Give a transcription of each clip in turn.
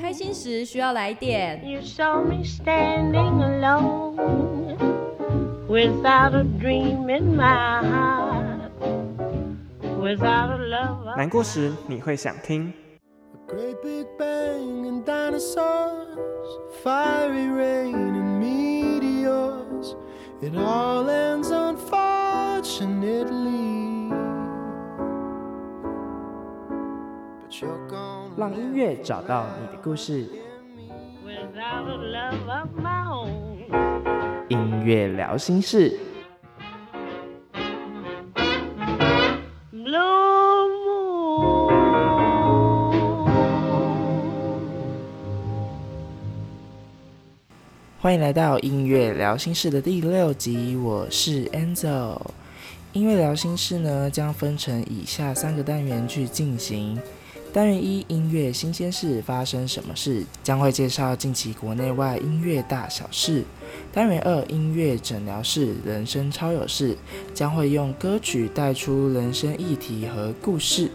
开心时需要来点。难过时你会想听。让音乐找到你的故事。音乐聊心室。欢迎来到音乐聊心事的第六集，我是 Enzo。音乐聊心事呢，将分成以下三个单元去进行。单元一，音乐新鲜事，发生什么事？将会介绍近期国内外音乐大小事。单元二，音乐诊疗室，人生超有事，将会用歌曲带出人生议题和故事。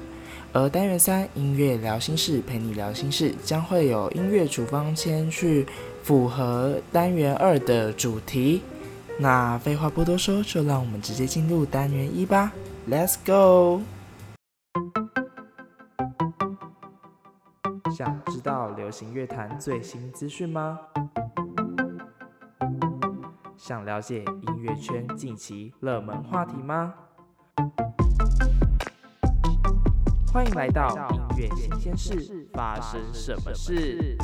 而单元三，音乐聊心事，陪你聊心事，将会有音乐处方签去符合单元二的主题。那废话不多说，就让我们直接进入单元一吧，Let's go！想知道流行乐坛最新资讯吗？想了解音乐圈近期热门话题吗？欢迎来到音乐新鲜事，发生什么事？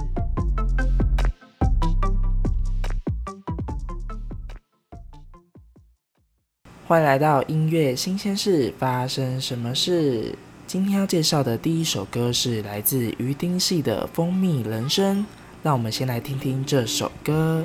欢迎来到音乐新鲜事，发生什么事？今天要介绍的第一首歌是来自于丁系的《蜂蜜人生》，让我们先来听听这首歌。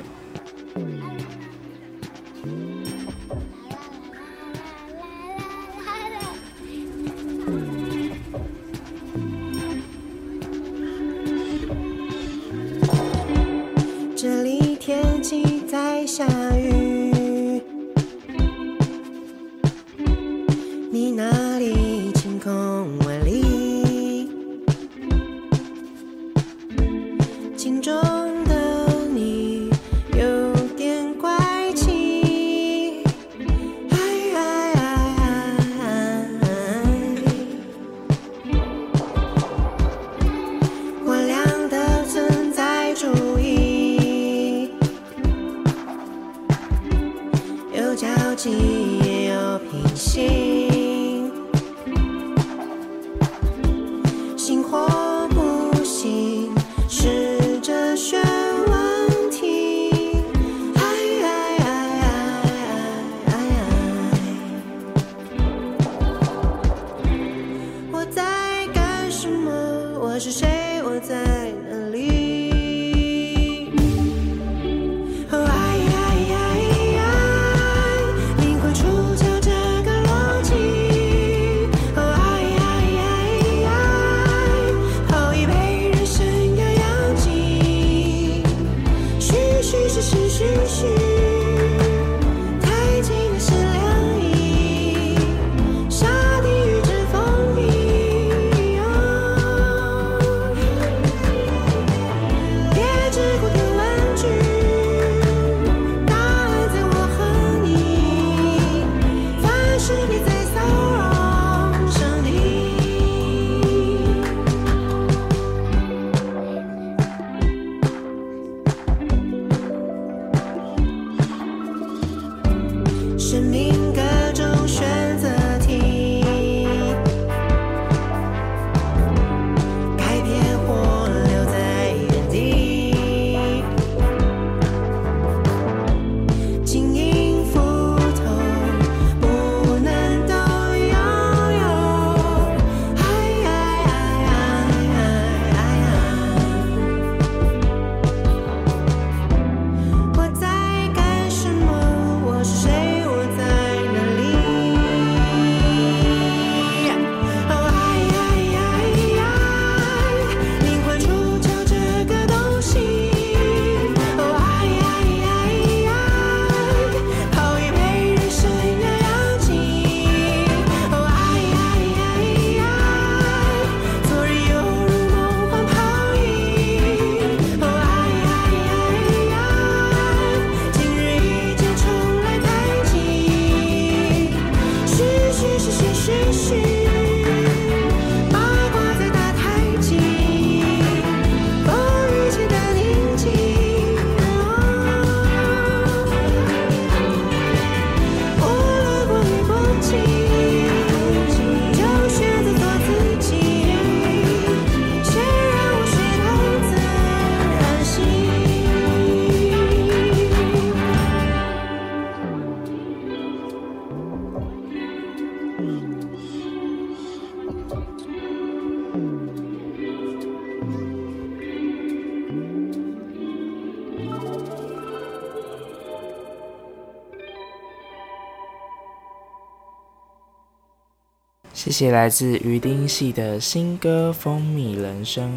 谢谢来自鱼丁系的新歌《蜂蜜人生》。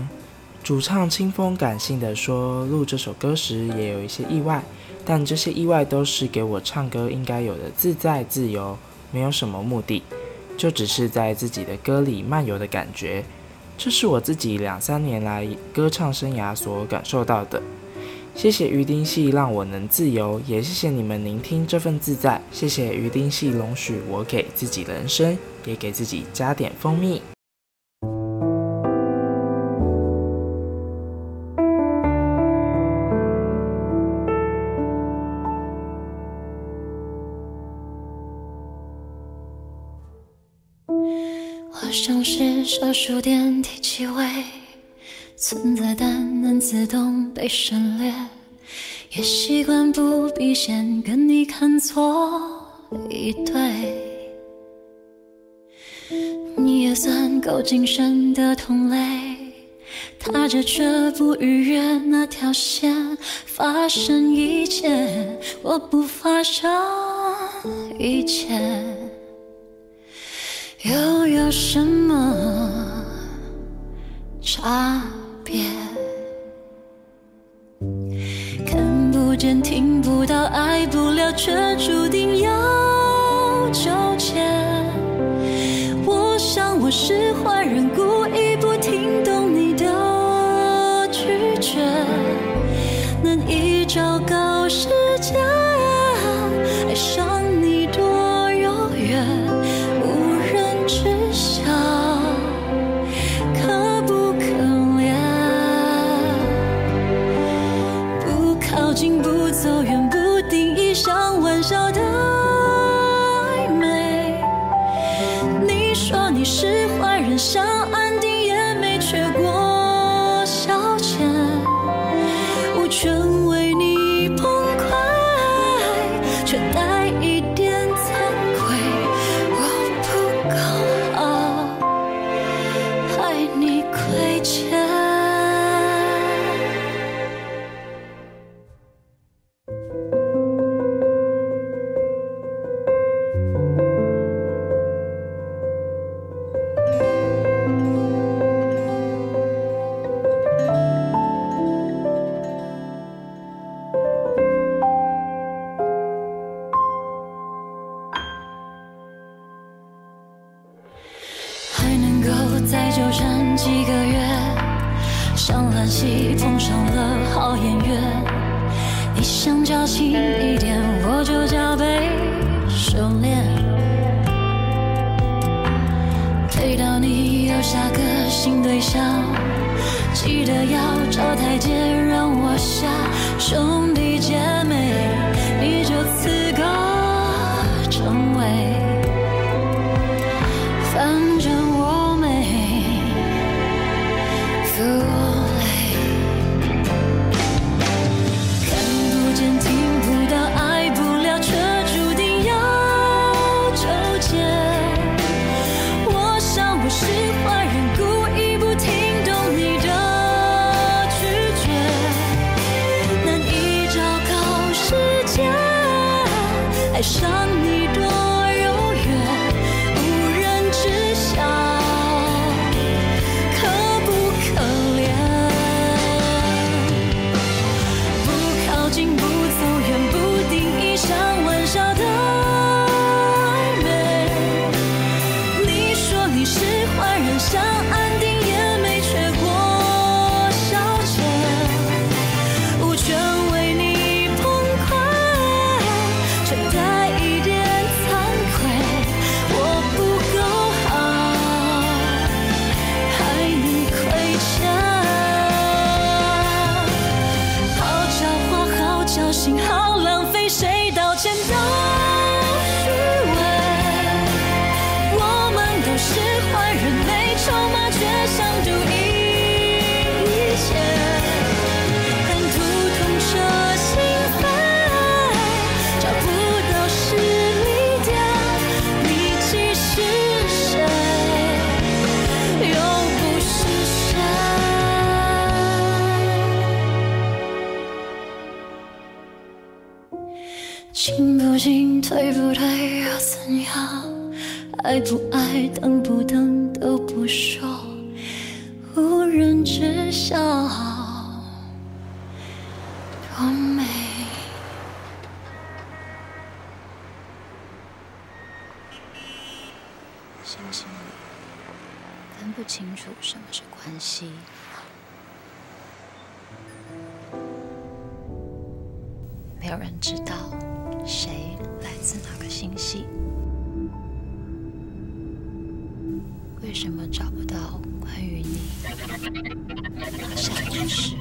主唱清风感性地说：“录这首歌时也有一些意外，但这些意外都是给我唱歌应该有的自在自由，没有什么目的，就只是在自己的歌里漫游的感觉。这是我自己两三年来歌唱生涯所感受到的。谢谢鱼丁系让我能自由，也谢谢你们聆听这份自在。谢谢鱼丁系容许我给自己人生，也给自己加点蜂蜜。”我像是小数点提气味，存在但能自动被省略，也习惯不必先跟你看错一对。你也算够谨慎的同类，踏着却不逾越那条线，发生一切，我不发生一切。又有什么差别？看不见、听不到、爱不了，却注定要星星里分不清楚什么是关系，没有人知道谁来自哪个星系。为什么找不到关于你留下的故事？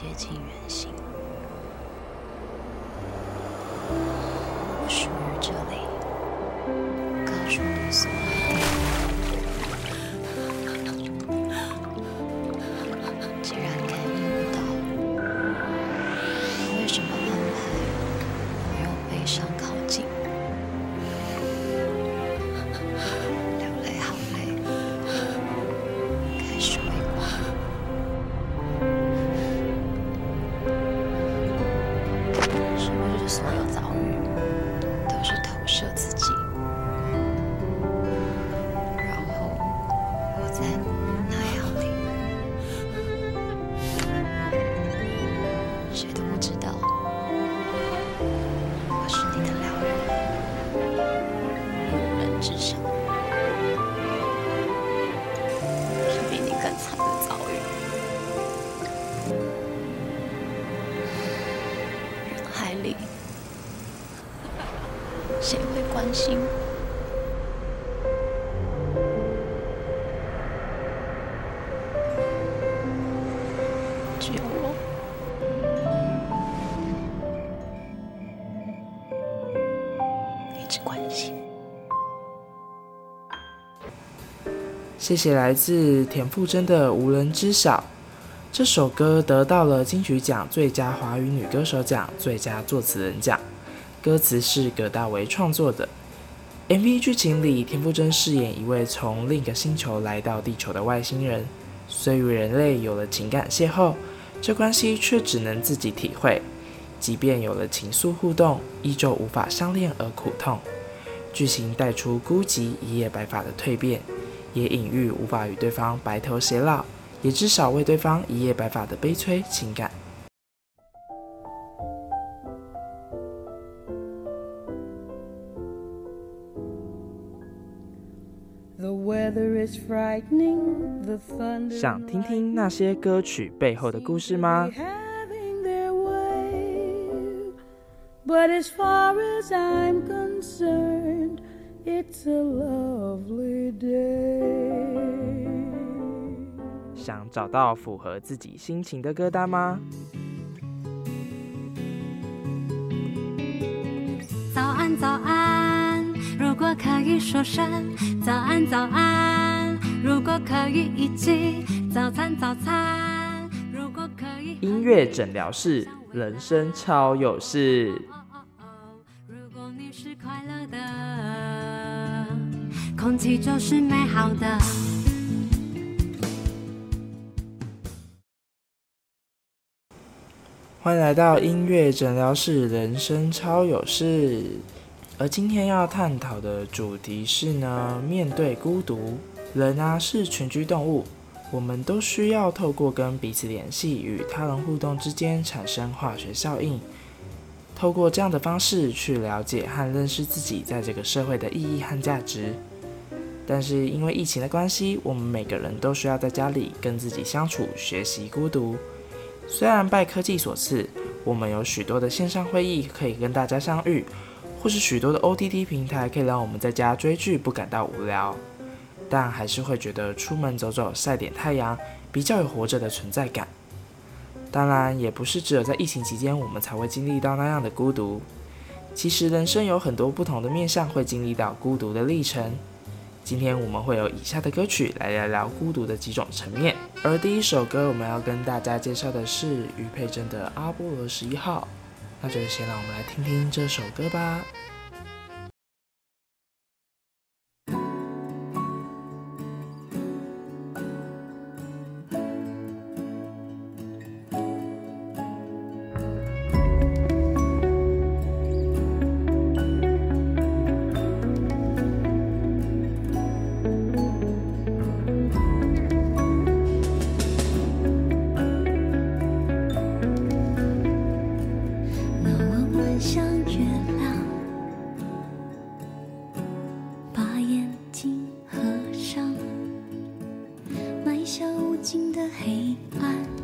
接近圆心。关心？只有我，一直关心。谢谢来自田馥甄的《无人知晓》。这首歌得到了金曲奖最佳华语女歌手奖、最佳作词人奖。歌词是葛大为创作的。MV 剧情里，田馥甄饰演一位从另一个星球来到地球的外星人，虽与人类有了情感邂逅，这关系却只能自己体会。即便有了情愫互动，依旧无法相恋而苦痛。剧情带出孤寂一夜白发的蜕变，也隐喻无法与对方白头偕老，也至少为对方一夜白发的悲催情感。想听听那些歌曲背后的故事吗？想找到符合自己心情的歌单吗？早安，早安，如果可以说声早安，早安。如果可以一起早餐，早餐。如果可以，音乐诊疗室，人生超有事。如果你是快乐的，空气就是美好的。欢迎来到音乐诊疗室，人生超有事。而今天要探讨的主题是呢，面对孤独。人啊，是群居动物，我们都需要透过跟彼此联系与他人互动之间产生化学效应，透过这样的方式去了解和认识自己在这个社会的意义和价值。但是因为疫情的关系，我们每个人都需要在家里跟自己相处，学习孤独。虽然拜科技所赐，我们有许多的线上会议可以跟大家相遇，或是许多的 OTT 平台可以让我们在家追剧不感到无聊。但还是会觉得出门走走、晒点太阳比较有活着的存在感。当然，也不是只有在疫情期间我们才会经历到那样的孤独。其实人生有很多不同的面向，会经历到孤独的历程。今天我们会有以下的歌曲来聊聊孤独的几种层面。而第一首歌我们要跟大家介绍的是余佩真的《阿波罗十一号》，那就先让我们来听听这首歌吧。埋下无尽的黑暗。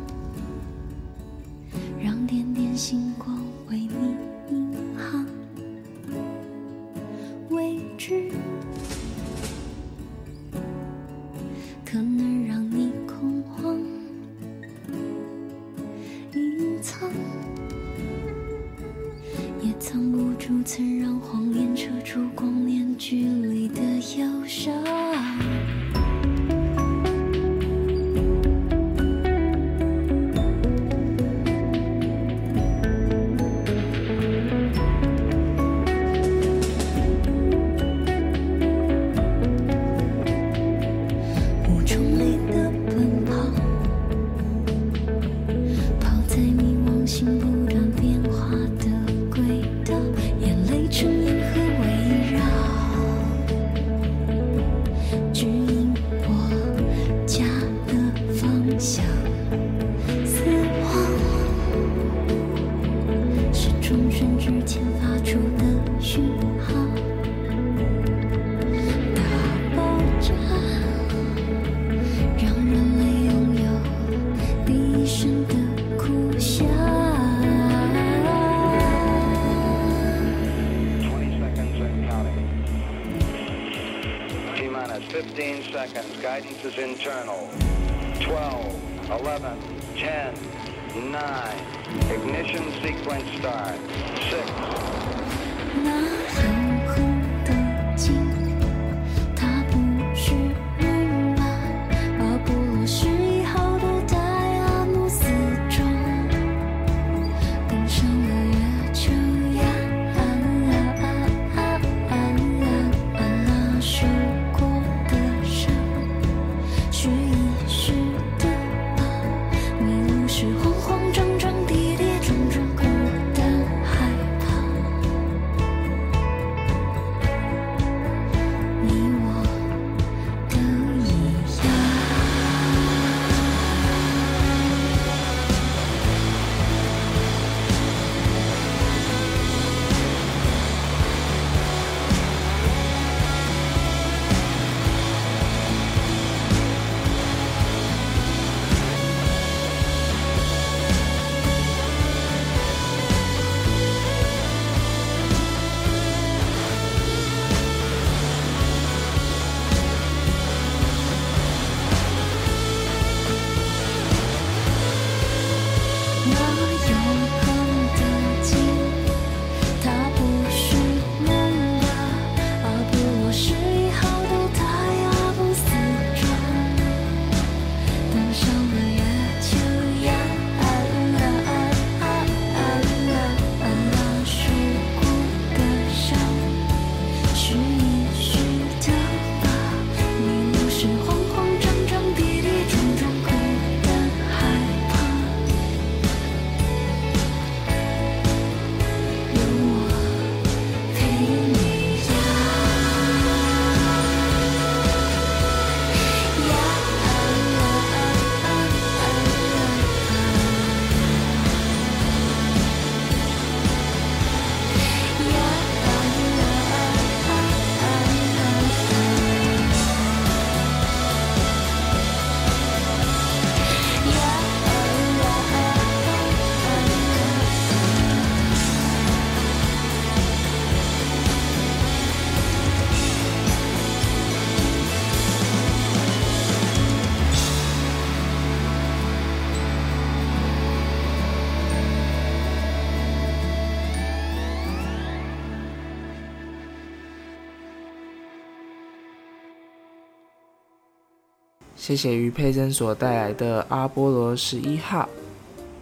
谢谢于佩珍所带来的阿波罗十一号。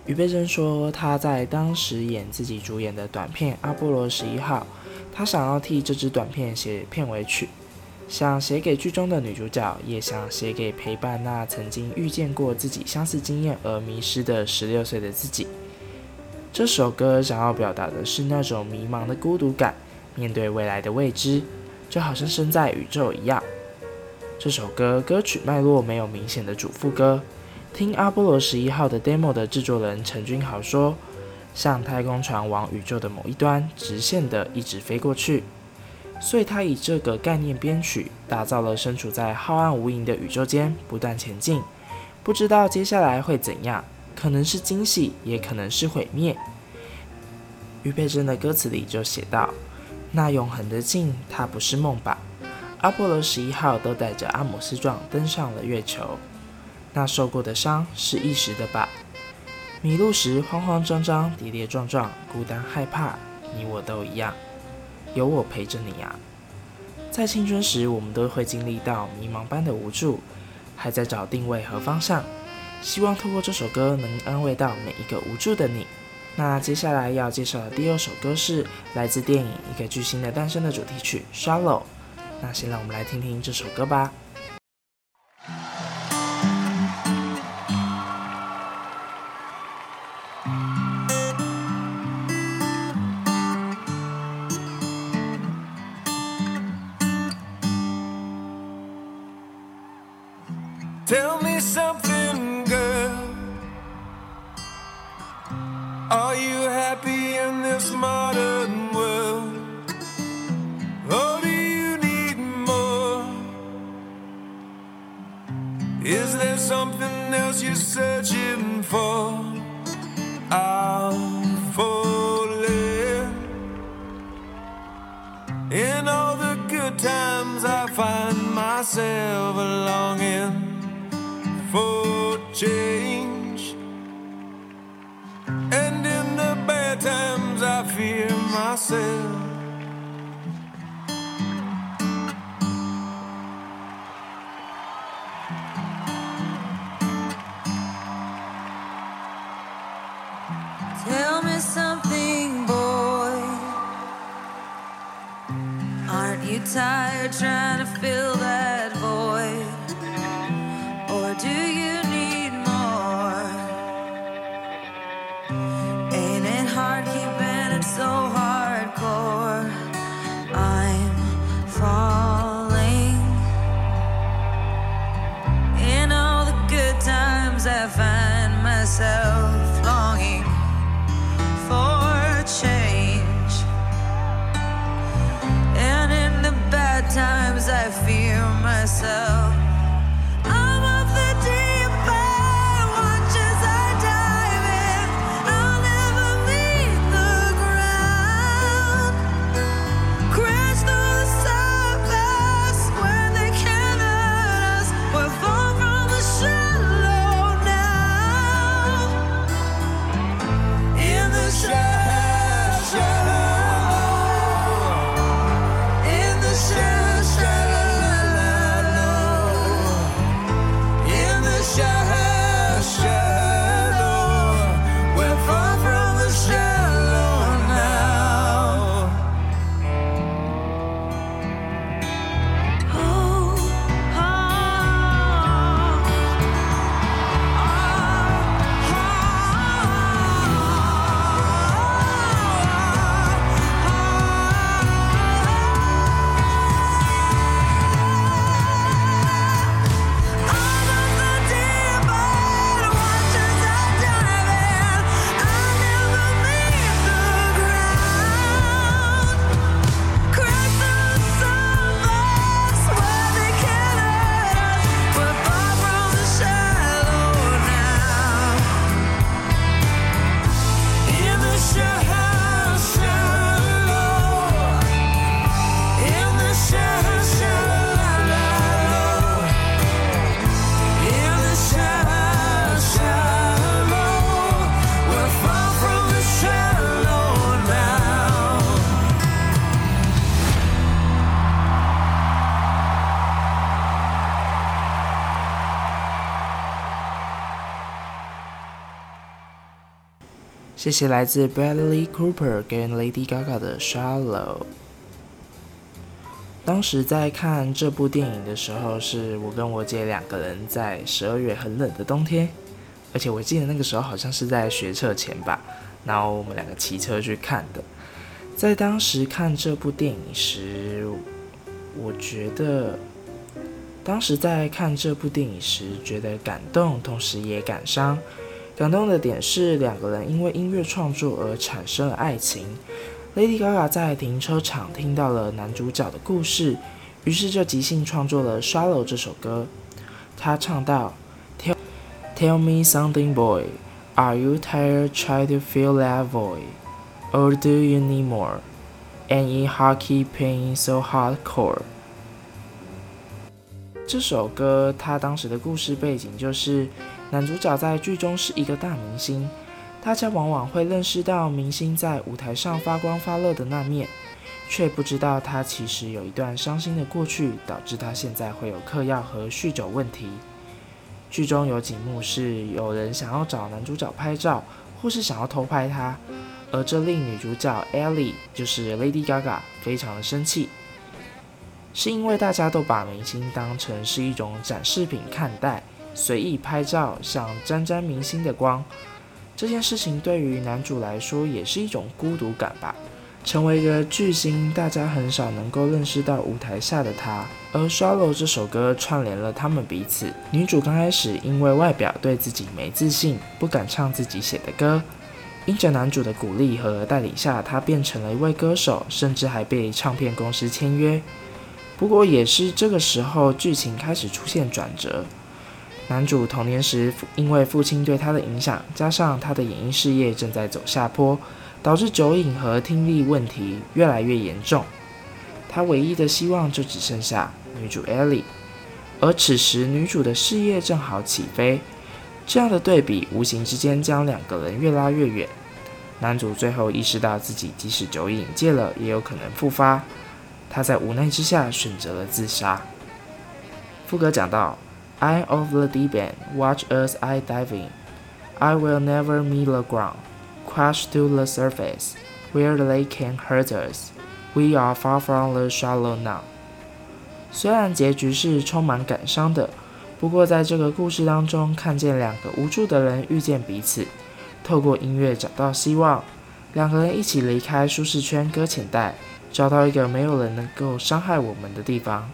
于佩珍说，她在当时演自己主演的短片《阿波罗十一号》，她想要替这支短片写片尾曲，想写给剧中的女主角，也想写给陪伴那曾经遇见过自己相似经验而迷失的十六岁的自己。这首歌想要表达的是那种迷茫的孤独感，面对未来的未知，就好像身在宇宙一样。这首歌歌曲脉络没有明显的主副歌。听阿波罗十一号的 demo 的制作人陈君豪说，像太空船往宇宙的某一端直线的一直飞过去，所以他以这个概念编曲，打造了身处在浩瀚无垠的宇宙间不断前进，不知道接下来会怎样，可能是惊喜，也可能是毁灭。于佩珍的歌词里就写道：“那永恒的静，它不是梦吧？”阿波罗十一号都带着阿姆斯壮登上了月球，那受过的伤是一时的吧？迷路时慌慌张张、跌跌撞撞、孤单害怕，你我都一样，有我陪着你啊！在青春时，我们都会经历到迷茫般的无助，还在找定位和方向。希望透过这首歌能安慰到每一个无助的你。那接下来要介绍的第二首歌是来自电影《一个巨星的诞生》的主题曲《Shallow》。那先让我们来听听这首歌吧。谢谢来自 Bradley Cooper 跟 Lady Gaga 的《Shallow》。当时在看这部电影的时候，是我跟我姐两个人在十二月很冷的冬天，而且我记得那个时候好像是在学车前吧，然后我们两个骑车去看的。在当时看这部电影时，我觉得，当时在看这部电影时觉得感动，同时也感伤。感动的点是两个人因为音乐创作而产生了爱情。Lady Gaga 在停车场听到了男主角的故事，于是就即兴创作了《Shallow》这首歌。她唱道：“Tell Tell me something, boy. Are you tired Try to fill that void, or do you need more? And in hockey pain so hardcore。”这首歌他当时的故事背景就是，男主角在剧中是一个大明星。大家往往会认识到明星在舞台上发光发热的那面，却不知道他其实有一段伤心的过去，导致他现在会有嗑药和酗酒问题。剧中有几幕是有人想要找男主角拍照，或是想要偷拍他，而这令女主角 Ellie 就是 Lady Gaga 非常的生气，是因为大家都把明星当成是一种展示品看待，随意拍照，想沾沾明星的光。这件事情对于男主来说也是一种孤独感吧。成为一个巨星，大家很少能够认识到舞台下的他。而《Shallow》这首歌串联了他们彼此。女主刚开始因为外表对自己没自信，不敢唱自己写的歌。因着男主的鼓励和带领下，她变成了一位歌手，甚至还被唱片公司签约。不过也是这个时候，剧情开始出现转折。男主童年时因为父亲对他的影响，加上他的演艺事业正在走下坡，导致酒瘾和听力问题越来越严重。他唯一的希望就只剩下女主 Ellie，而此时女主的事业正好起飞，这样的对比无形之间将两个人越拉越远。男主最后意识到自己即使酒瘾戒了，也有可能复发，他在无奈之下选择了自杀。副歌讲到。Eye of the deep end, watch as I diving. I will never meet the ground, crash to the surface, where they can hurt us. We are far from the shallow now. 虽然结局是充满感伤的，不过在这个故事当中，看见两个无助的人遇见彼此，透过音乐找到希望，两个人一起离开舒适圈，搁浅带，找到一个没有人能够伤害我们的地方。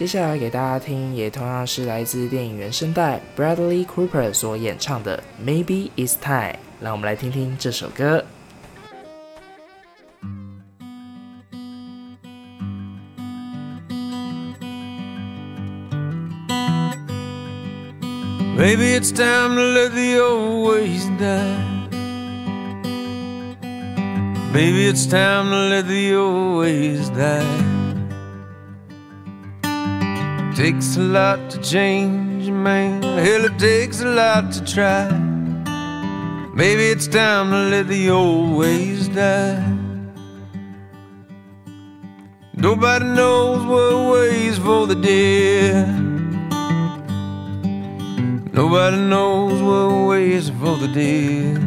接下来给大家听，也同样是来自电影原声带 Bradley Cooper 所演唱的《Maybe It's Time》，让我们来听听这首歌。Maybe it's time to let the old ways die. Maybe it's time to let the old ways die. Takes a lot to change a man. Hell, it takes a lot to try. Maybe it's time to let the old ways die. Nobody knows what ways for the dead. Nobody knows what ways for the dead.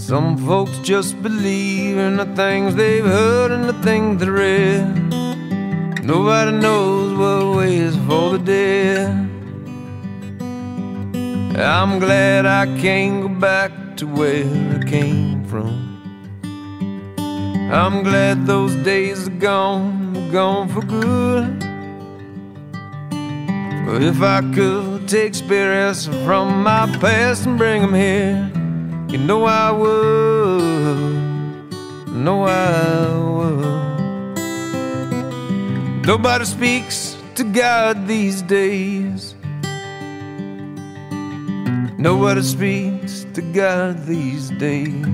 Some folks just believe in the things they've heard and the things they read. Nobody knows what waits for the dead. I'm glad I can't go back to where I came from. I'm glad those days are gone, gone for good. But if I could take spirits from my past and bring them here, you know I would, know I would. Nobody speaks to God these days. Nobody speaks to God these days.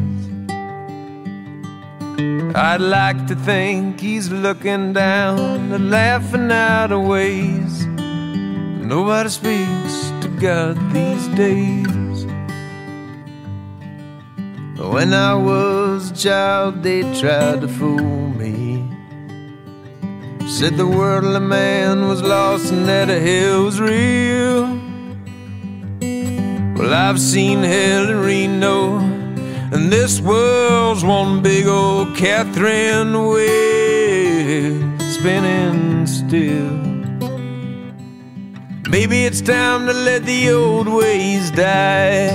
I'd like to think He's looking down and laughing out of ways. Nobody speaks to God these days. When I was a child, they tried to fool me. Said the world of man was lost and that a hell was real. Well, I've seen hell in Reno, and this world's one big old Catherine wheel spinning still. Maybe it's time to let the old ways die.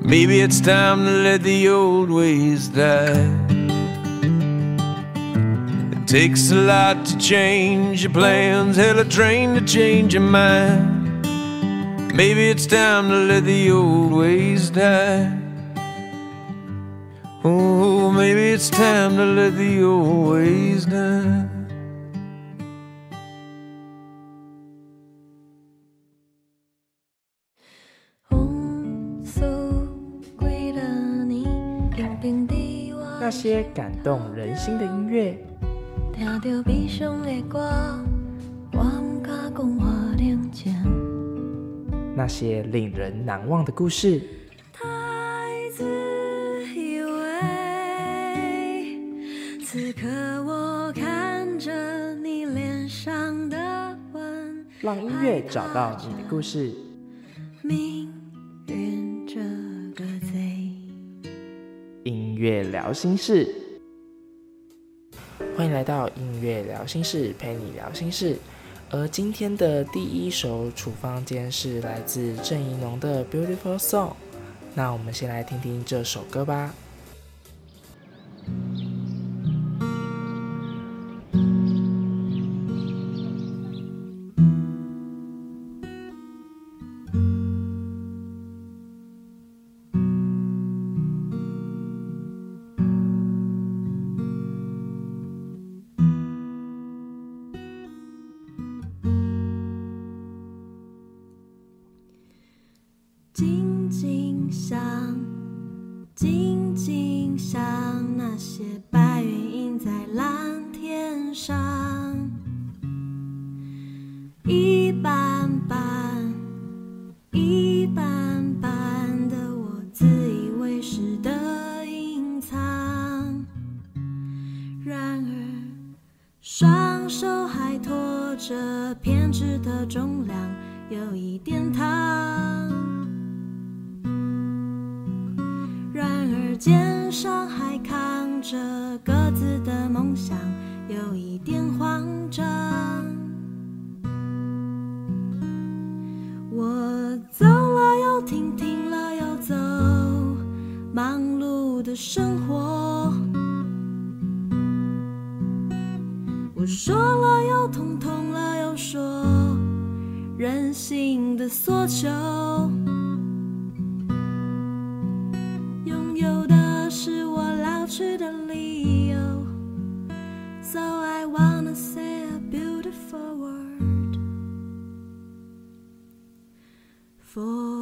Maybe it's time to let the old ways die It takes a lot to change your plans, hell, a train to change your mind. Maybe it's time to let the old ways die. Oh, maybe it's time to let the old ways die. 那些感动人心的音乐， 那些令人难忘的故事，此刻我看着你脸上的纹，让音乐找到你的故事。音乐聊心室，欢迎来到音乐聊心事，陪你聊心事。而今天的第一首处方间是来自郑宜农的《Beautiful Song》，那我们先来听听这首歌吧。肩上还扛着各自的梦想有一点慌张。我走了又停停了又走忙碌的生活。我说了又痛痛了又说任性的索求。for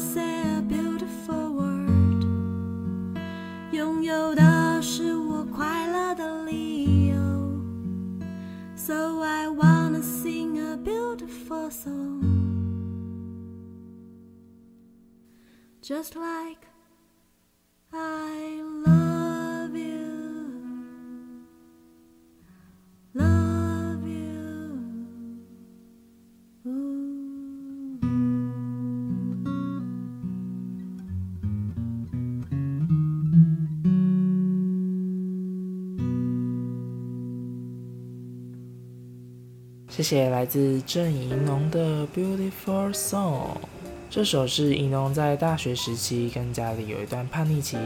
say a beautiful word。拥有的是我快乐的理由。So I wanna sing a beautiful song。Just like 谢谢来自郑宜农的《Beautiful Song》。这首是宜农在大学时期跟家里有一段叛逆期，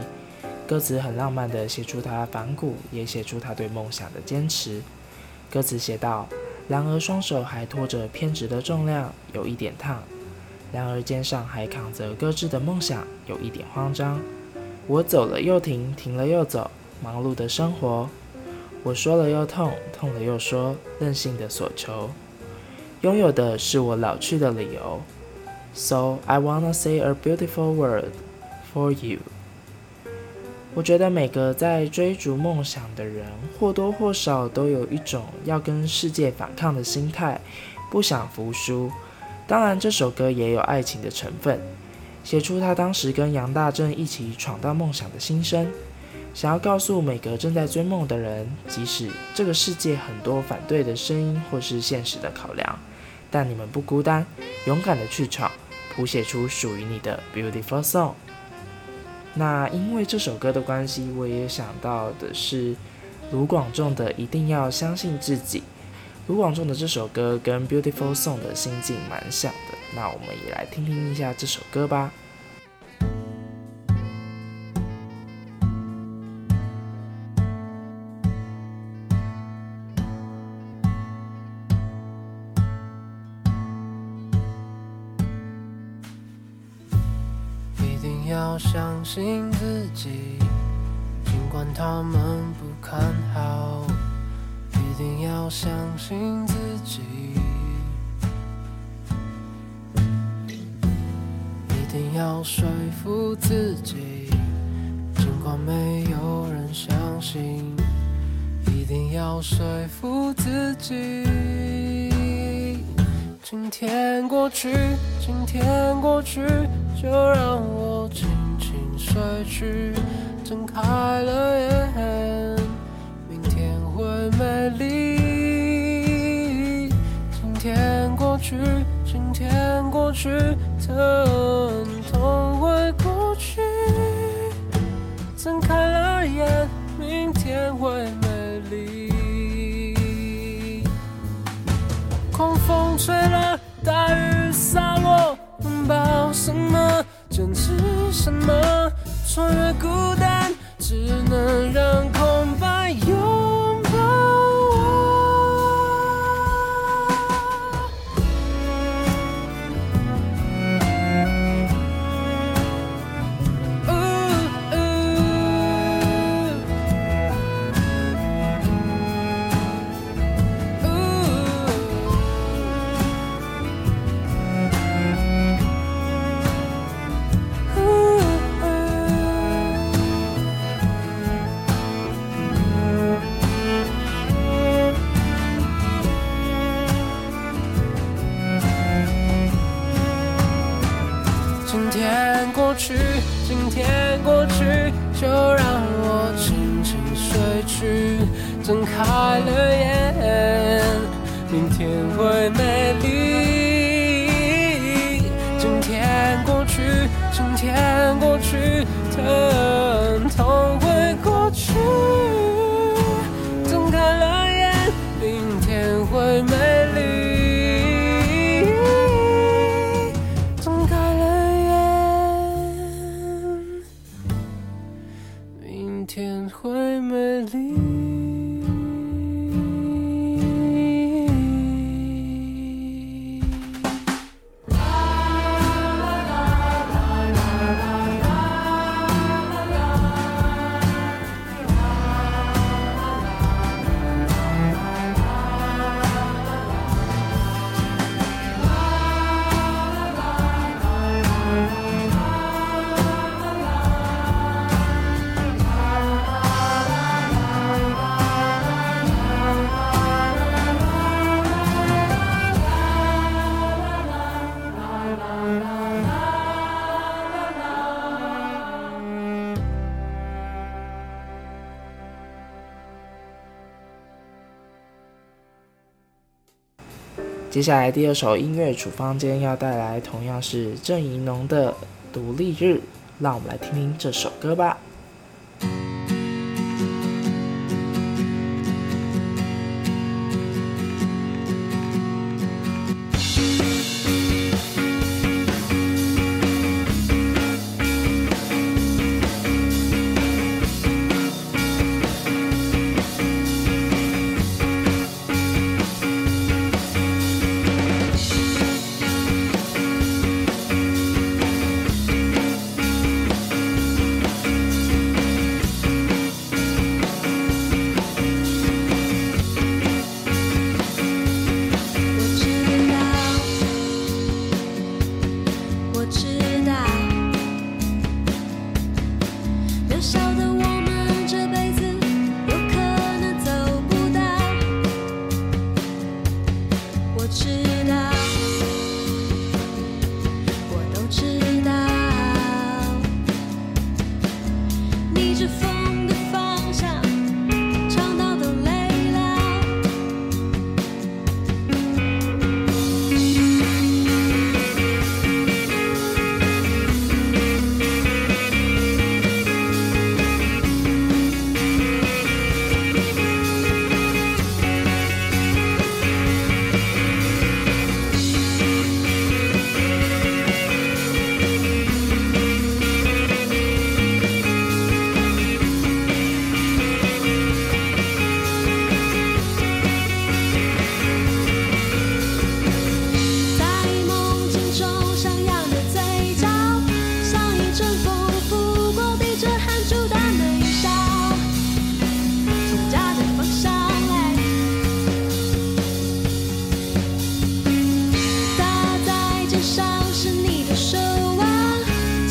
歌词很浪漫的写出他反骨，也写出他对梦想的坚持。歌词写道：然而双手还拖着偏执的重量，有一点烫；然而肩上还扛着搁置的梦想，有一点慌张。我走了又停，停了又走，忙碌的生活。我说了又痛，痛了又说，任性的所求，拥有的是我老去的理由。So I wanna say a beautiful word for you。我觉得每个在追逐梦想的人，或多或少都有一种要跟世界反抗的心态，不想服输。当然，这首歌也有爱情的成分，写出他当时跟杨大正一起闯荡梦想的心声。想要告诉每个正在追梦的人，即使这个世界很多反对的声音或是现实的考量，但你们不孤单，勇敢的去闯，谱写出属于你的 beautiful song。那因为这首歌的关系，我也想到的是卢广仲的《一定要相信自己》。卢广仲的这首歌跟 beautiful song 的心境蛮像的，那我们也来听听一下这首歌吧。接下来第二首音乐，处方间要带来同样是郑宜农的《独立日》，让我们来听听这首歌吧。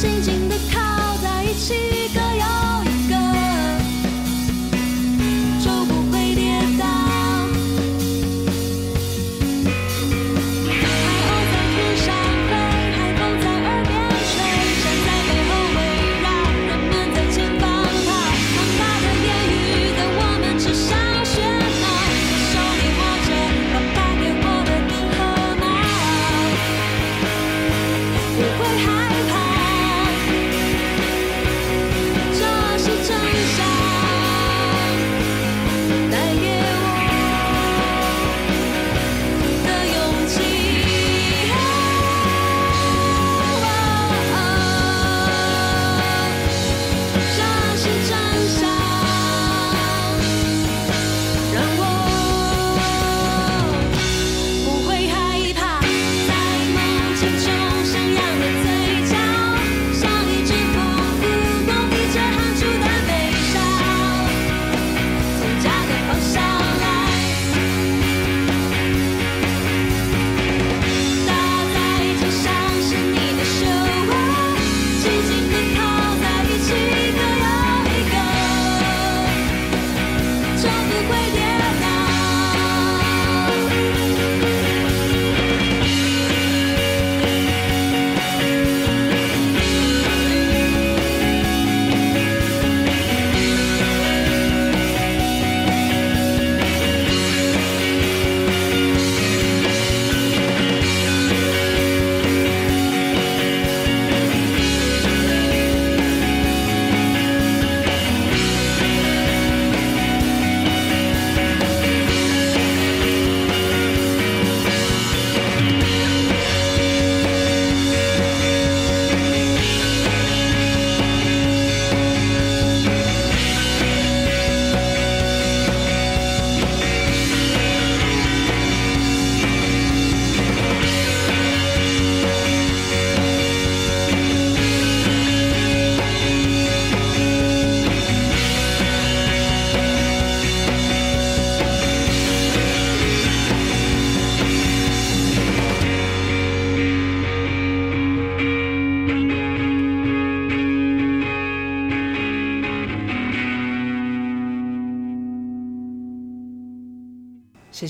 紧紧地靠在一起。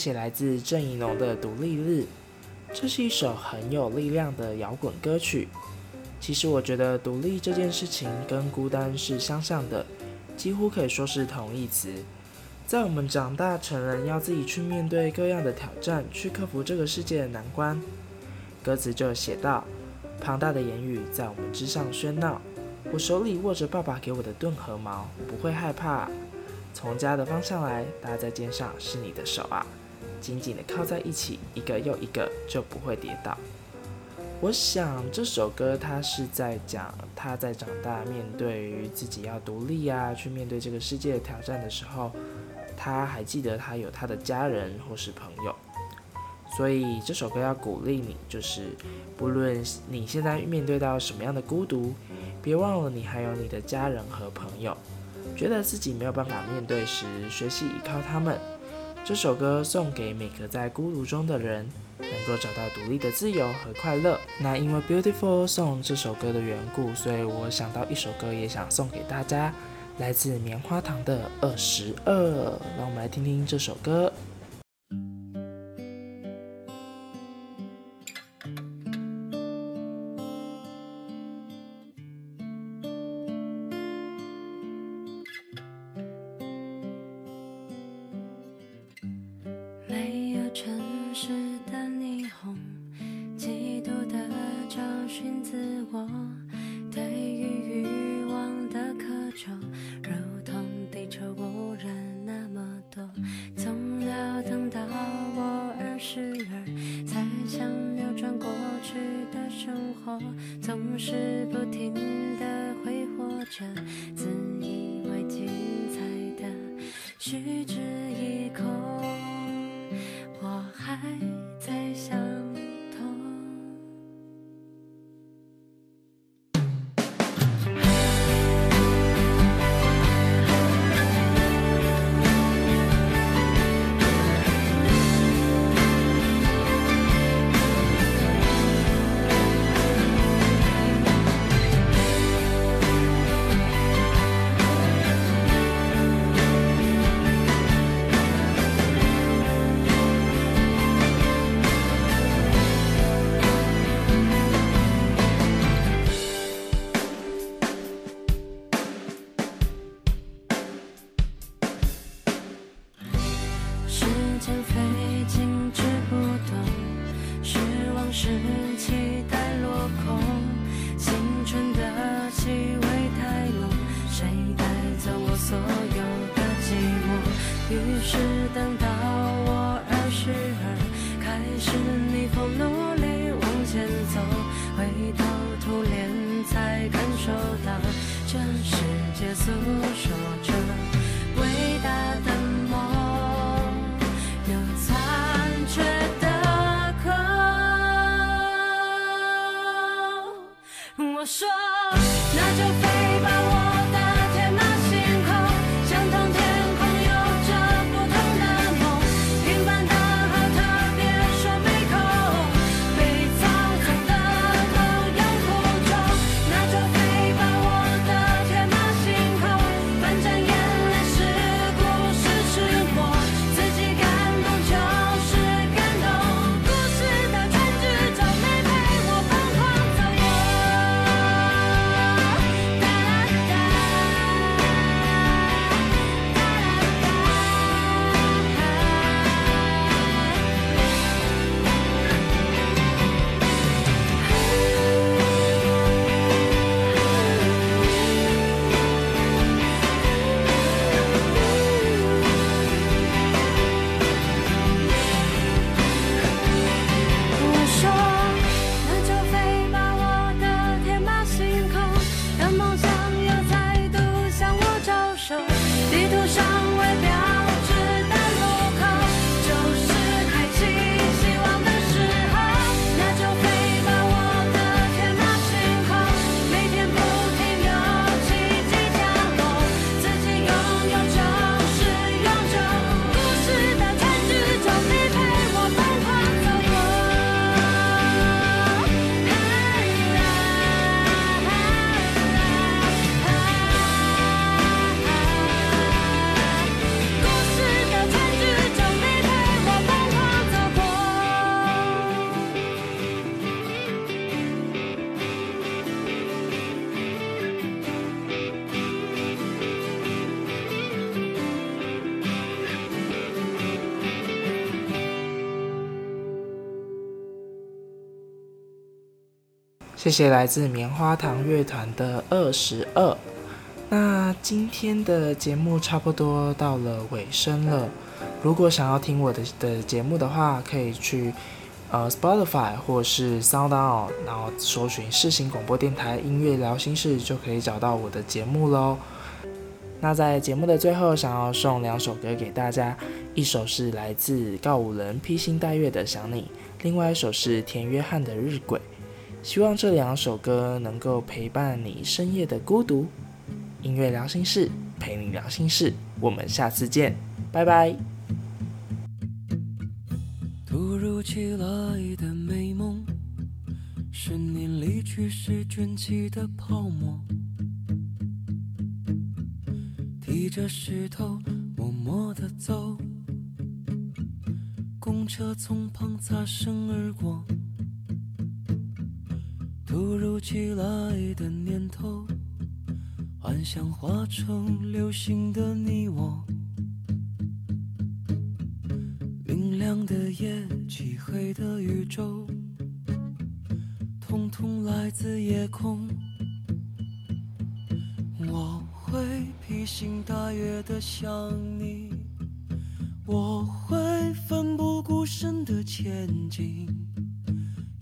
写来自郑宜农的《独立日》，这是一首很有力量的摇滚歌曲。其实我觉得独立这件事情跟孤单是相像的，几乎可以说是同义词。在我们长大成人，要自己去面对各样的挑战，去克服这个世界的难关。歌词就写道：庞大的言语在我们之上喧闹，我手里握着爸爸给我的盾和矛，不会害怕。从家的方向来，搭在肩上是你的手啊，紧紧地靠在一起，一个又一个，就不会跌倒。我想这首歌它是在讲他在长大，面对于自己要独立啊，去面对这个世界的挑战的时候，他还记得他有他的家人或是朋友，所以这首歌要鼓励你，就是不论你现在面对到什么样的孤独，别忘了你还有你的家人和朋友。觉得自己没有办法面对时，学习依靠他们。这首歌送给每个在孤独中的人，能够找到独立的自由和快乐。那因为 Beautiful Song 这首歌的缘故，所以我想到一首歌也想送给大家，来自棉花糖的《二十二》。让我们来听听这首歌。全世界诉说着伟大的梦有残缺的壳我说谢谢来自棉花糖乐团的二十二。那今天的节目差不多到了尾声了。如果想要听我的的节目的话，可以去呃 Spotify 或是 SoundOn，然后搜寻世新广播电台音乐聊心事，就可以找到我的节目喽。那在节目的最后，想要送两首歌给大家，一首是来自告五人披星戴月的想你，另外一首是田约翰的日晷。希望这两首歌能够陪伴你深夜的孤独。音乐聊心事，陪你聊心事，我们下次见，拜拜。突如其来的美梦，是你离去时卷起的泡沫。提着石头，默默地走，公车从旁擦身而过。突如其来的念头，幻想化成流星的你我。明亮的夜，漆黑的宇宙，统统来自夜空。我会披星戴月的想你，我会奋不顾身的前进。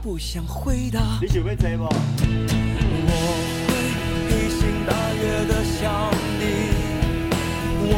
不想回答。你想要坐吗？我会披星戴月的想你，我